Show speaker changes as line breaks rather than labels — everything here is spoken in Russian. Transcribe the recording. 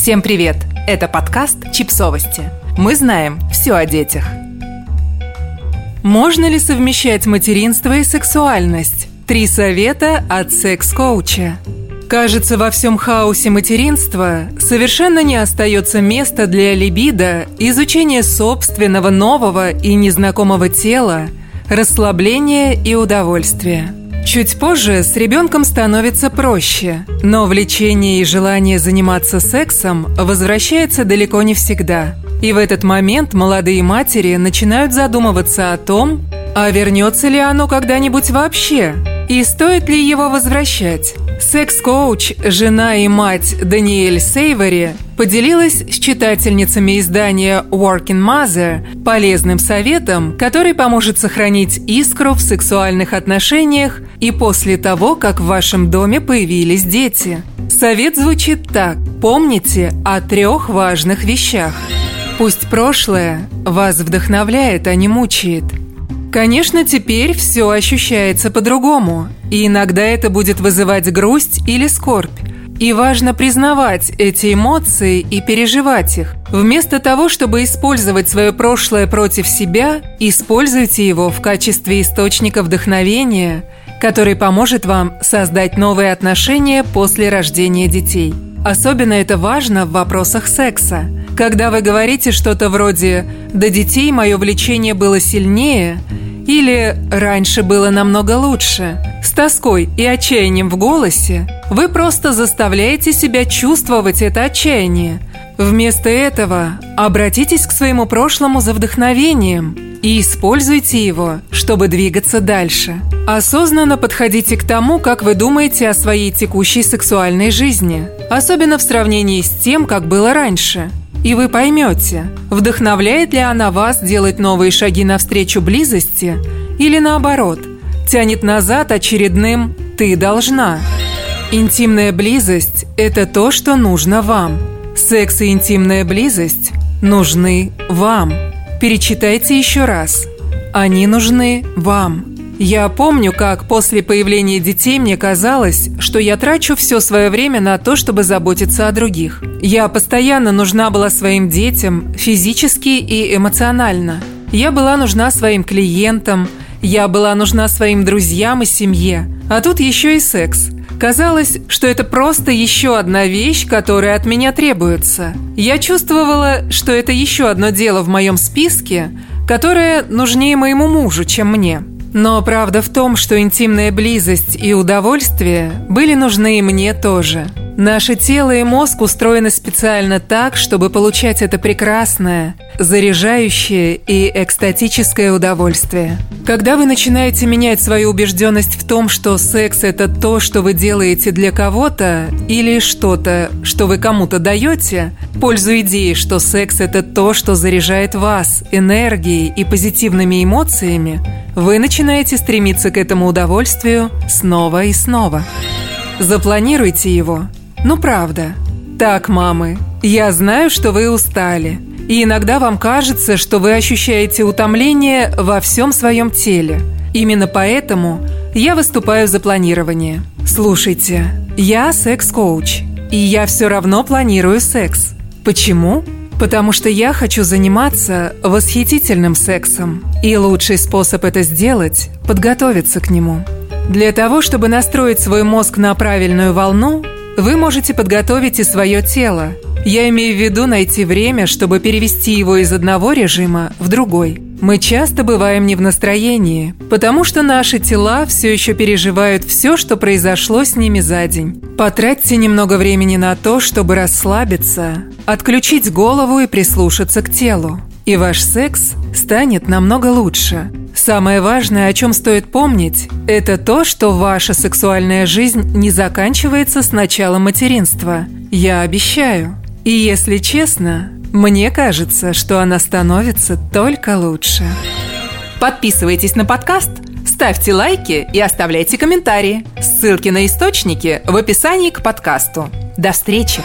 Всем привет! Это подкаст «Чипсовости». Мы знаем все о детях. Можно ли совмещать материнство и сексуальность? Три совета от секс-коуча. Кажется, во всем хаосе материнства совершенно не остается места для либидо, изучения собственного нового и незнакомого тела, расслабления и удовольствия. Чуть позже с ребенком становится проще, но влечение и желание заниматься сексом возвращается далеко не всегда. И в этот момент молодые матери начинают задумываться о том, а вернется ли оно когда-нибудь вообще, и стоит ли его возвращать. Секс-коуч, жена и мать Даниэль Сейвери поделилась с читательницами издания Working Mother полезным советом, который поможет сохранить искру в сексуальных отношениях и после того, как в вашем доме появились дети. Совет звучит так. Помните о трех важных вещах. Пусть прошлое вас вдохновляет, а не мучает – Конечно, теперь все ощущается по-другому, и иногда это будет вызывать грусть или скорбь. И важно признавать эти эмоции и переживать их. Вместо того, чтобы использовать свое прошлое против себя, используйте его в качестве источника вдохновения, который поможет вам создать новые отношения после рождения детей. Особенно это важно в вопросах секса. Когда вы говорите что-то вроде «до детей мое влечение было сильнее», или «раньше было намного лучше». С тоской и отчаянием в голосе вы просто заставляете себя чувствовать это отчаяние. Вместо этого обратитесь к своему прошлому за вдохновением и используйте его, чтобы двигаться дальше. Осознанно подходите к тому, как вы думаете о своей текущей сексуальной жизни, особенно в сравнении с тем, как было раньше – и вы поймете, вдохновляет ли она вас делать новые шаги навстречу близости или наоборот, тянет назад очередным «ты должна». Интимная близость – это то, что нужно вам. Секс и интимная близость нужны вам. Перечитайте еще раз. Они нужны вам. Я помню, как после появления детей мне казалось, что я трачу все свое время на то, чтобы заботиться о других. Я постоянно нужна была своим детям физически и эмоционально. Я была нужна своим клиентам, я была нужна своим друзьям и семье. А тут еще и секс. Казалось, что это просто еще одна вещь, которая от меня требуется. Я чувствовала, что это еще одно дело в моем списке, которое нужнее моему мужу, чем мне. Но правда в том, что интимная близость и удовольствие были нужны и мне тоже. Наше тело и мозг устроены специально так, чтобы получать это прекрасное, заряжающее и экстатическое удовольствие. Когда вы начинаете менять свою убежденность в том, что секс – это то, что вы делаете для кого-то, или что-то, что вы кому-то даете, пользу идеи, что секс – это то, что заряжает вас энергией и позитивными эмоциями, вы начинаете стремиться к этому удовольствию снова и снова. Запланируйте его. Ну правда. Так, мамы, я знаю, что вы устали. И иногда вам кажется, что вы ощущаете утомление во всем своем теле. Именно поэтому я выступаю за планирование. Слушайте, я секс-коуч, и я все равно планирую секс. Почему? Потому что я хочу заниматься восхитительным сексом. И лучший способ это сделать – подготовиться к нему. Для того, чтобы настроить свой мозг на правильную волну, вы можете подготовить и свое тело. Я имею в виду найти время, чтобы перевести его из одного режима в другой – мы часто бываем не в настроении, потому что наши тела все еще переживают все, что произошло с ними за день. Потратьте немного времени на то, чтобы расслабиться, отключить голову и прислушаться к телу. И ваш секс станет намного лучше. Самое важное, о чем стоит помнить, это то, что ваша сексуальная жизнь не заканчивается с началом материнства. Я обещаю. И если честно, мне кажется, что она становится только лучше. Подписывайтесь на подкаст, ставьте лайки и оставляйте комментарии. Ссылки на источники в описании к подкасту. До встречи!